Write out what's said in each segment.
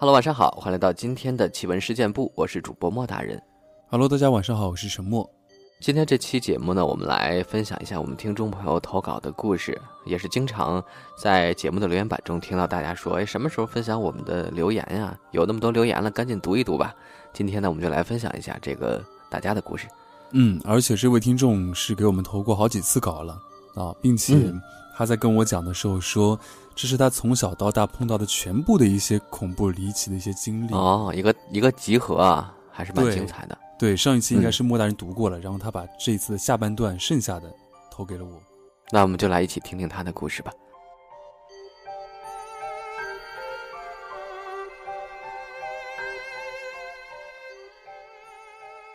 Hello，晚上好，欢迎来到今天的奇闻事件部，我是主播莫大人。Hello，大家晚上好，我是沈墨。今天这期节目呢，我们来分享一下我们听众朋友投稿的故事，也是经常在节目的留言板中听到大家说，哎，什么时候分享我们的留言呀？有那么多留言了，赶紧读一读吧。今天呢，我们就来分享一下这个大家的故事。嗯，而且这位听众是给我们投过好几次稿了啊，并且他在跟我讲的时候说，这是他从小到大碰到的全部的一些恐怖离奇的一些经历哦，一个一个集合啊，还是蛮精彩的。对，上一期应该是莫大人读过了，然后他把这一次的下半段剩下的投给了我。那我们就来一起听听他的故事吧。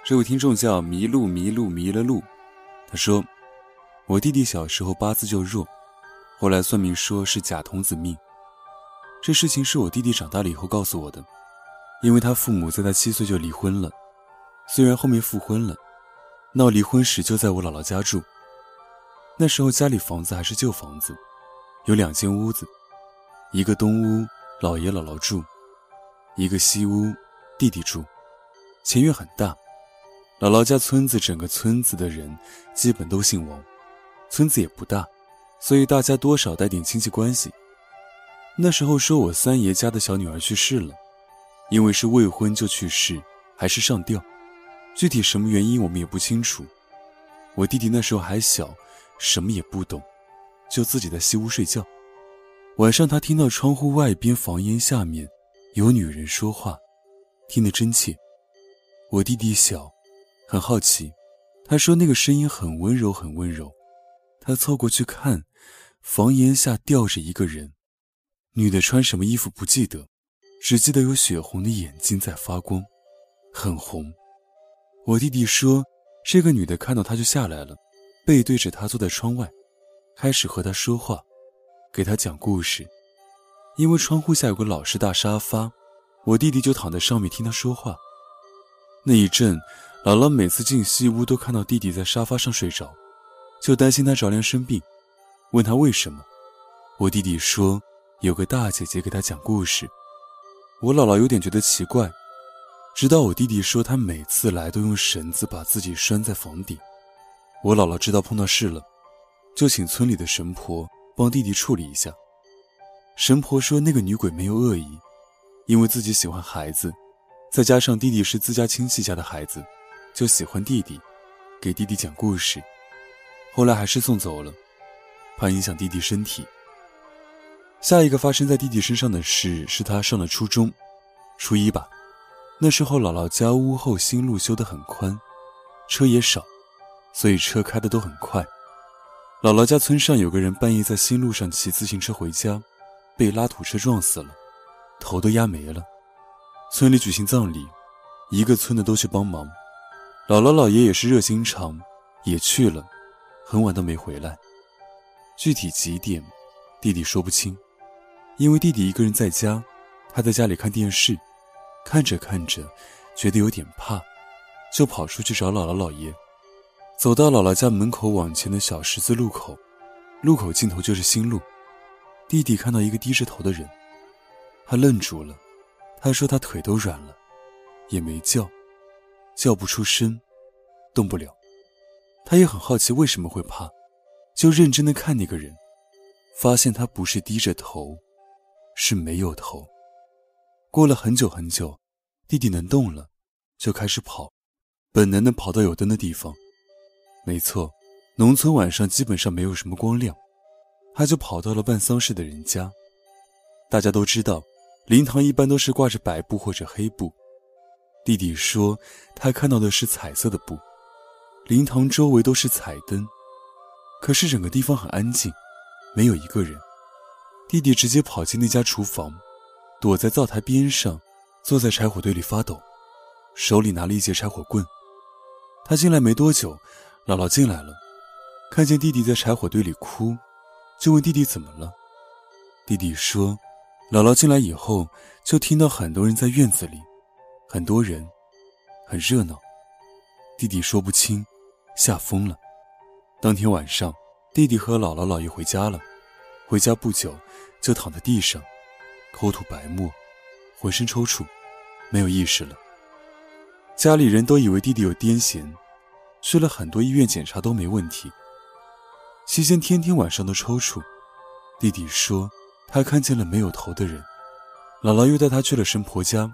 这位听众叫迷路迷路迷了路，他说：“我弟弟小时候八字就弱，后来算命说是假童子命。这事情是我弟弟长大了以后告诉我的，因为他父母在他七岁就离婚了。”虽然后面复婚了，闹离婚时就在我姥姥家住。那时候家里房子还是旧房子，有两间屋子，一个东屋姥爷姥姥住，一个西屋弟弟住。前院很大，姥姥家村子整个村子的人基本都姓王，村子也不大，所以大家多少带点亲戚关系。那时候说我三爷家的小女儿去世了，因为是未婚就去世，还是上吊。具体什么原因我们也不清楚。我弟弟那时候还小，什么也不懂，就自己在西屋睡觉。晚上他听到窗户外边房檐下面有女人说话，听得真切。我弟弟小，很好奇，他说那个声音很温柔，很温柔。他凑过去看，房檐下吊着一个人，女的穿什么衣服不记得，只记得有血红的眼睛在发光，很红。我弟弟说，这个女的看到他就下来了，背对着他坐在窗外，开始和他说话，给他讲故事。因为窗户下有个老式大沙发，我弟弟就躺在上面听他说话。那一阵，姥姥每次进西屋都看到弟弟在沙发上睡着，就担心他着凉生病，问他为什么。我弟弟说，有个大姐姐给他讲故事。我姥姥有点觉得奇怪。直到我弟弟说他每次来都用绳子把自己拴在房顶，我姥姥知道碰到事了，就请村里的神婆帮弟弟处理一下。神婆说那个女鬼没有恶意，因为自己喜欢孩子，再加上弟弟是自家亲戚家的孩子，就喜欢弟弟，给弟弟讲故事。后来还是送走了，怕影响弟弟身体。下一个发生在弟弟身上的事是他上了初中，初一吧。那时候姥姥家屋后新路修得很宽，车也少，所以车开的都很快。姥姥家村上有个人半夜在新路上骑自行车回家，被拉土车撞死了，头都压没了。村里举行葬礼，一个村的都去帮忙。姥姥姥爷也是热心肠，也去了，很晚都没回来。具体几点，弟弟说不清，因为弟弟一个人在家，他在家里看电视。看着看着，觉得有点怕，就跑出去找姥姥姥爷。走到姥姥家门口往前的小十字路口，路口尽头就是新路。弟弟看到一个低着头的人，他愣住了。他说他腿都软了，也没叫，叫不出声，动不了。他也很好奇为什么会怕，就认真的看那个人，发现他不是低着头，是没有头。过了很久很久，弟弟能动了，就开始跑，本能的跑到有灯的地方。没错，农村晚上基本上没有什么光亮，他就跑到了办丧事的人家。大家都知道，灵堂一般都是挂着白布或者黑布。弟弟说，他看到的是彩色的布，灵堂周围都是彩灯，可是整个地方很安静，没有一个人。弟弟直接跑进那家厨房。躲在灶台边上，坐在柴火堆里发抖，手里拿了一截柴火棍。他进来没多久，姥姥进来了，看见弟弟在柴火堆里哭，就问弟弟怎么了。弟弟说，姥姥进来以后，就听到很多人在院子里，很多人，很热闹。弟弟说不清，吓疯了。当天晚上，弟弟和姥姥姥爷回家了，回家不久，就躺在地上。口吐白沫，浑身抽搐，没有意识了。家里人都以为弟弟有癫痫，去了很多医院检查都没问题。期间天天晚上都抽搐，弟弟说他看见了没有头的人。姥姥又带他去了神婆家，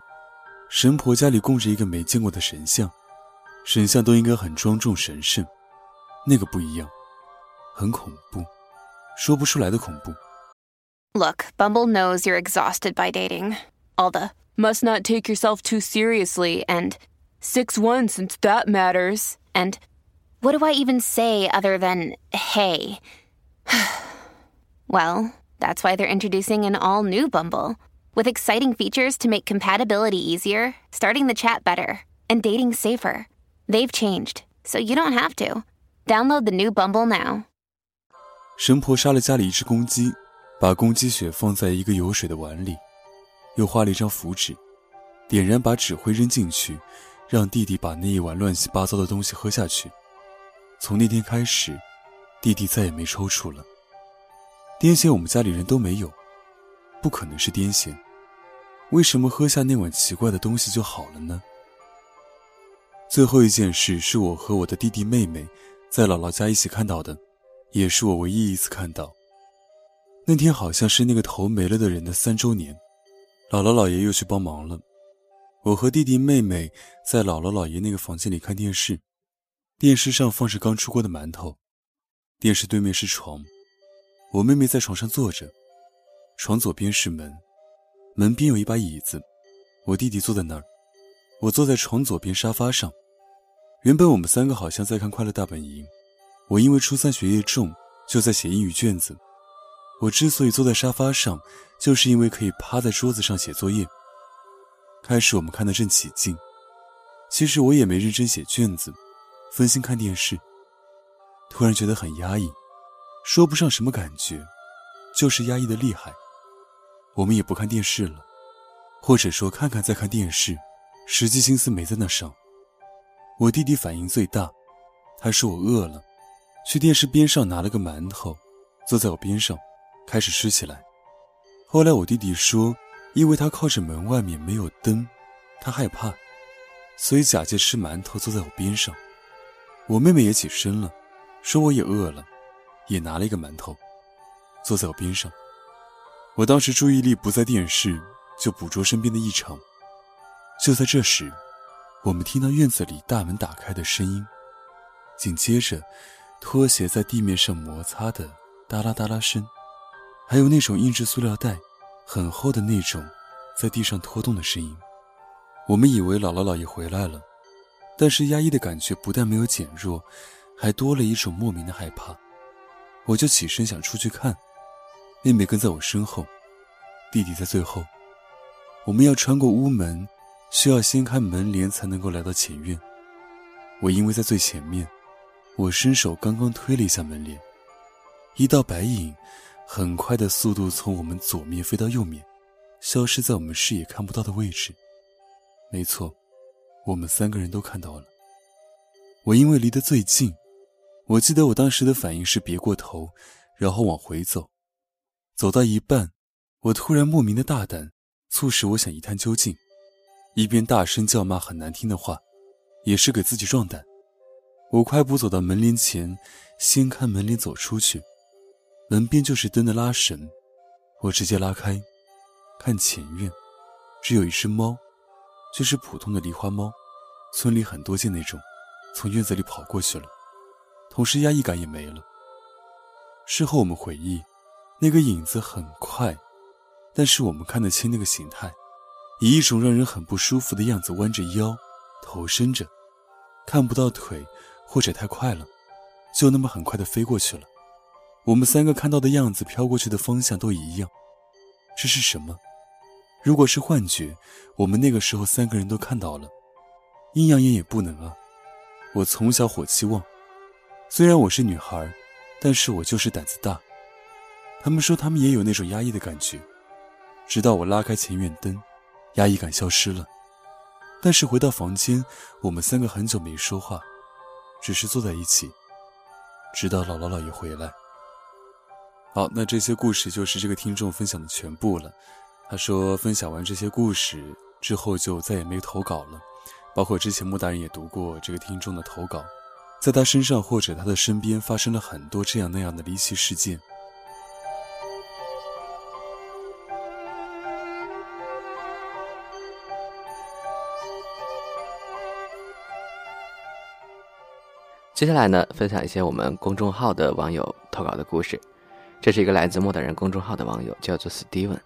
神婆家里供着一个没见过的神像，神像都应该很庄重神圣，那个不一样，很恐怖，说不出来的恐怖。Look, Bumble knows you're exhausted by dating. All the must not take yourself too seriously and 6 1 since that matters. And what do I even say other than hey? well, that's why they're introducing an all new Bumble with exciting features to make compatibility easier, starting the chat better, and dating safer. They've changed, so you don't have to. Download the new Bumble now. 神婆杀了家里一只公鸡，把公鸡血放在一个有水的碗里，又画了一张符纸，点燃把纸灰扔进去，让弟弟把那一碗乱七八糟的东西喝下去。从那天开始，弟弟再也没抽搐了。癫痫我们家里人都没有，不可能是癫痫。为什么喝下那碗奇怪的东西就好了呢？最后一件事是我和我的弟弟妹妹在姥姥家一起看到的，也是我唯一一次看到。那天好像是那个头没了的人的三周年，姥姥姥爷又去帮忙了。我和弟弟妹妹在姥姥姥爷那个房间里看电视，电视上放着刚出锅的馒头，电视对面是床，我妹妹在床上坐着，床左边是门，门边有一把椅子，我弟弟坐在那儿，我坐在床左边沙发上。原本我们三个好像在看《快乐大本营》，我因为初三学业重，就在写英语卷子。我之所以坐在沙发上，就是因为可以趴在桌子上写作业。开始我们看得正起劲，其实我也没认真写卷子，分心看电视。突然觉得很压抑，说不上什么感觉，就是压抑的厉害。我们也不看电视了，或者说看看再看电视，实际心思没在那上。我弟弟反应最大，他说我饿了，去电视边上拿了个馒头，坐在我边上。开始吃起来。后来我弟弟说，因为他靠着门外面没有灯，他害怕，所以假借吃馒头坐在我边上。我妹妹也起身了，说我也饿了，也拿了一个馒头，坐在我边上。我当时注意力不在电视，就捕捉身边的异常。就在这时，我们听到院子里大门打开的声音，紧接着，拖鞋在地面上摩擦的哒啦哒啦声。还有那种硬质塑料袋，很厚的那种，在地上拖动的声音。我们以为姥姥姥爷回来了，但是压抑的感觉不但没有减弱，还多了一种莫名的害怕。我就起身想出去看，妹妹跟在我身后，弟弟在最后。我们要穿过屋门，需要掀开门帘才能够来到前院。我因为在最前面，我伸手刚刚推了一下门帘，一道白影。很快的速度从我们左面飞到右面，消失在我们视野看不到的位置。没错，我们三个人都看到了。我因为离得最近，我记得我当时的反应是别过头，然后往回走。走到一半，我突然莫名的大胆，促使我想一探究竟，一边大声叫骂很难听的话，也是给自己壮胆。我快步走到门帘前，掀开门帘走出去。门边就是灯的拉绳，我直接拉开，看前院，只有一只猫，就是普通的狸花猫，村里很多见那种，从院子里跑过去了，同时压抑感也没了。事后我们回忆，那个影子很快，但是我们看得清那个形态，以一种让人很不舒服的样子弯着腰，头伸着，看不到腿，或者太快了，就那么很快的飞过去了。我们三个看到的样子，飘过去的方向都一样，这是什么？如果是幻觉，我们那个时候三个人都看到了，阴阳眼也不能啊！我从小火气旺，虽然我是女孩，但是我就是胆子大。他们说他们也有那种压抑的感觉，直到我拉开前院灯，压抑感消失了。但是回到房间，我们三个很久没说话，只是坐在一起，直到姥姥姥爷回来。好，那这些故事就是这个听众分享的全部了。他说分享完这些故事之后就再也没投稿了，包括之前穆大人也读过这个听众的投稿，在他身上或者他的身边发生了很多这样那样的离奇事件。接下来呢，分享一些我们公众号的网友投稿的故事。这是一个来自莫大人公众号的网友，叫做 Steven。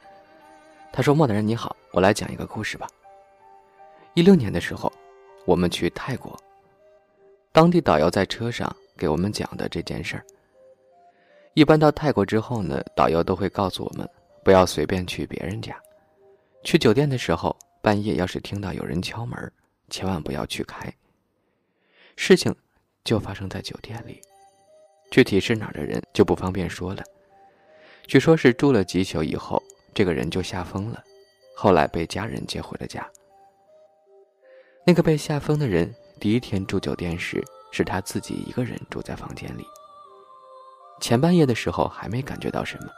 他说：“莫大人你好，我来讲一个故事吧。一六年的时候，我们去泰国，当地导游在车上给我们讲的这件事儿。一般到泰国之后呢，导游都会告诉我们，不要随便去别人家。去酒店的时候，半夜要是听到有人敲门，千万不要去开。事情。”就发生在酒店里，具体是哪儿的人就不方便说了。据说是住了几宿以后，这个人就吓疯了，后来被家人接回了家。那个被吓疯的人第一天住酒店时，是他自己一个人住在房间里。前半夜的时候还没感觉到什么，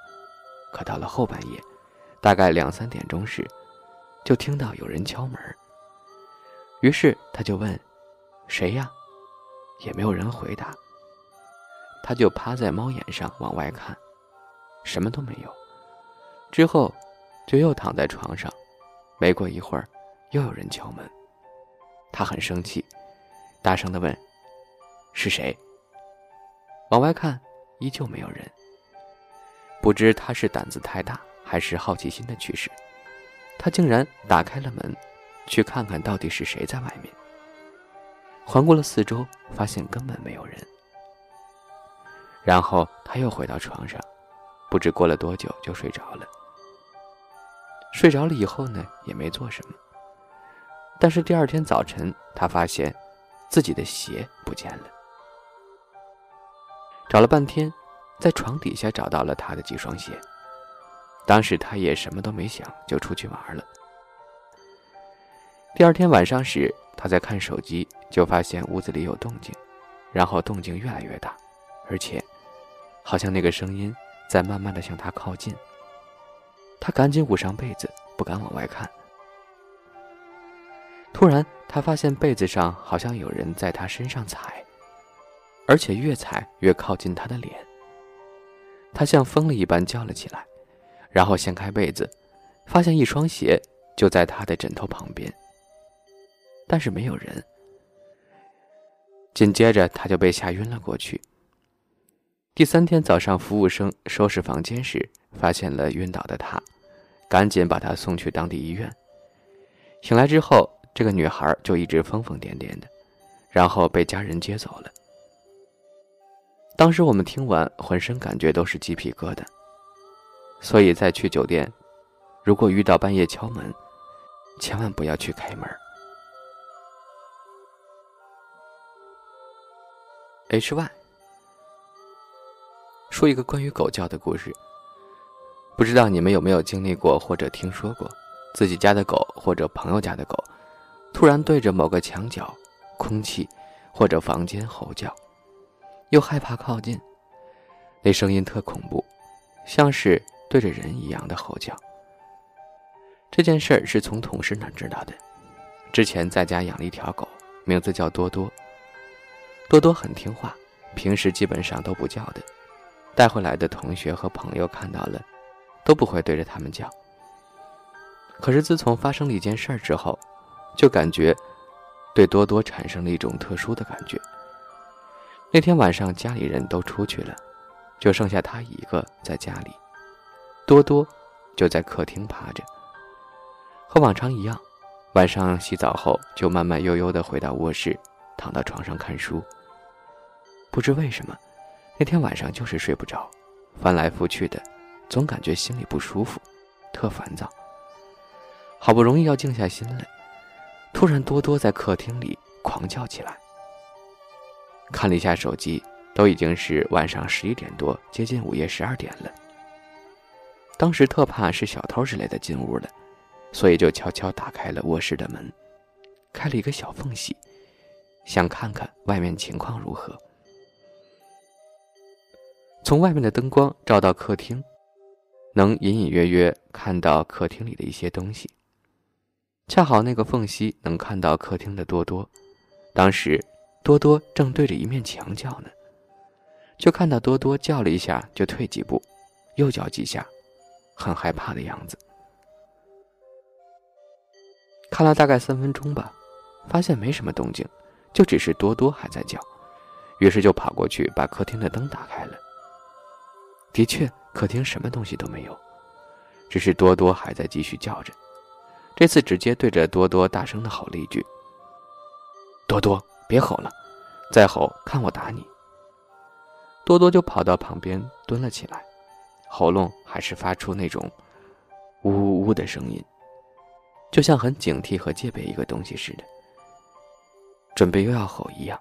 可到了后半夜，大概两三点钟时，就听到有人敲门。于是他就问：“谁呀？”也没有人回答，他就趴在猫眼上往外看，什么都没有。之后，就又躺在床上。没过一会儿，又有人敲门。他很生气，大声的问：“是谁？”往外看，依旧没有人。不知他是胆子太大，还是好奇心的驱使，他竟然打开了门，去看看到底是谁在外面。环顾了四周，发现根本没有人。然后他又回到床上，不知过了多久就睡着了。睡着了以后呢，也没做什么。但是第二天早晨，他发现自己的鞋不见了。找了半天，在床底下找到了他的几双鞋。当时他也什么都没想，就出去玩了。第二天晚上时。他在看手机，就发现屋子里有动静，然后动静越来越大，而且好像那个声音在慢慢的向他靠近。他赶紧捂上被子，不敢往外看。突然，他发现被子上好像有人在他身上踩，而且越踩越靠近他的脸。他像疯了一般叫了起来，然后掀开被子，发现一双鞋就在他的枕头旁边。但是没有人。紧接着，他就被吓晕了过去。第三天早上，服务生收拾房间时，发现了晕倒的他，赶紧把他送去当地医院。醒来之后，这个女孩就一直疯疯癫癫的，然后被家人接走了。当时我们听完，浑身感觉都是鸡皮疙瘩。所以在去酒店，如果遇到半夜敲门，千万不要去开门。H Y 说一个关于狗叫的故事。不知道你们有没有经历过或者听说过，自己家的狗或者朋友家的狗，突然对着某个墙角、空气或者房间吼叫，又害怕靠近，那声音特恐怖，像是对着人一样的吼叫。这件事儿是从同事那知道的，之前在家养了一条狗，名字叫多多。多多很听话，平时基本上都不叫的。带回来的同学和朋友看到了，都不会对着他们叫。可是自从发生了一件事儿之后，就感觉对多多产生了一种特殊的感觉。那天晚上家里人都出去了，就剩下他一个在家里。多多就在客厅趴着，和往常一样，晚上洗澡后就慢慢悠悠地回到卧室，躺到床上看书。不知为什么，那天晚上就是睡不着，翻来覆去的，总感觉心里不舒服，特烦躁。好不容易要静下心来，突然多多在客厅里狂叫起来。看了一下手机，都已经是晚上十一点多，接近午夜十二点了。当时特怕是小偷之类的进屋了，所以就悄悄打开了卧室的门，开了一个小缝隙，想看看外面情况如何。从外面的灯光照到客厅，能隐隐约约看到客厅里的一些东西。恰好那个缝隙能看到客厅的多多，当时多多正对着一面墙叫呢，就看到多多叫了一下就退几步，又叫几下，很害怕的样子。看了大概三分钟吧，发现没什么动静，就只是多多还在叫，于是就跑过去把客厅的灯打开了。的确，客厅什么东西都没有，只是多多还在继续叫着。这次直接对着多多大声的吼了一句：“多多，别吼了，再吼看我打你！”多多就跑到旁边蹲了起来，喉咙还是发出那种呜呜呜的声音，就像很警惕和戒备一个东西似的，准备又要吼一样。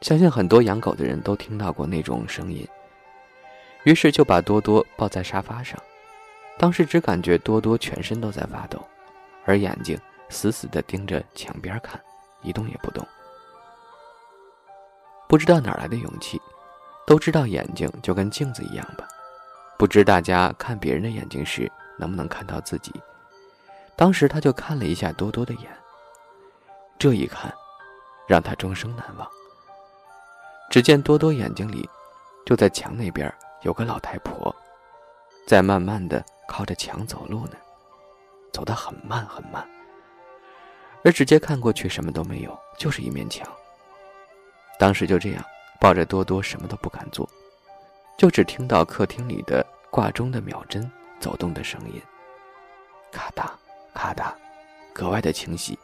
相信很多养狗的人都听到过那种声音，于是就把多多抱在沙发上。当时只感觉多多全身都在发抖，而眼睛死死地盯着墙边看，一动也不动。不知道哪来的勇气，都知道眼睛就跟镜子一样吧？不知大家看别人的眼睛时能不能看到自己？当时他就看了一下多多的眼，这一看，让他终生难忘。只见多多眼睛里，就在墙那边有个老太婆，在慢慢的。靠着墙走路呢，走得很慢很慢。而直接看过去，什么都没有，就是一面墙。当时就这样抱着多多，什么都不敢做，就只听到客厅里的挂钟的秒针走动的声音，咔嗒咔嗒，格外的清晰。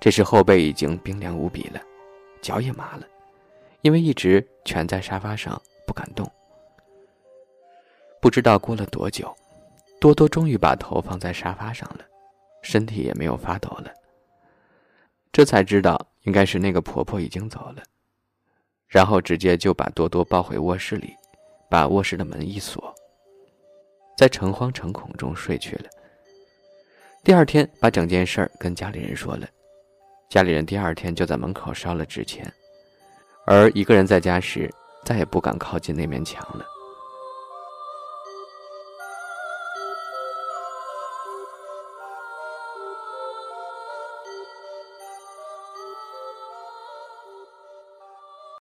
这时后背已经冰凉无比了，脚也麻了，因为一直蜷在沙发上不敢动。不知道过了多久。多多终于把头放在沙发上了，身体也没有发抖了。这才知道应该是那个婆婆已经走了，然后直接就把多多抱回卧室里，把卧室的门一锁，在诚惶诚恐中睡去了。第二天把整件事儿跟家里人说了，家里人第二天就在门口烧了纸钱，而一个人在家时再也不敢靠近那面墙了。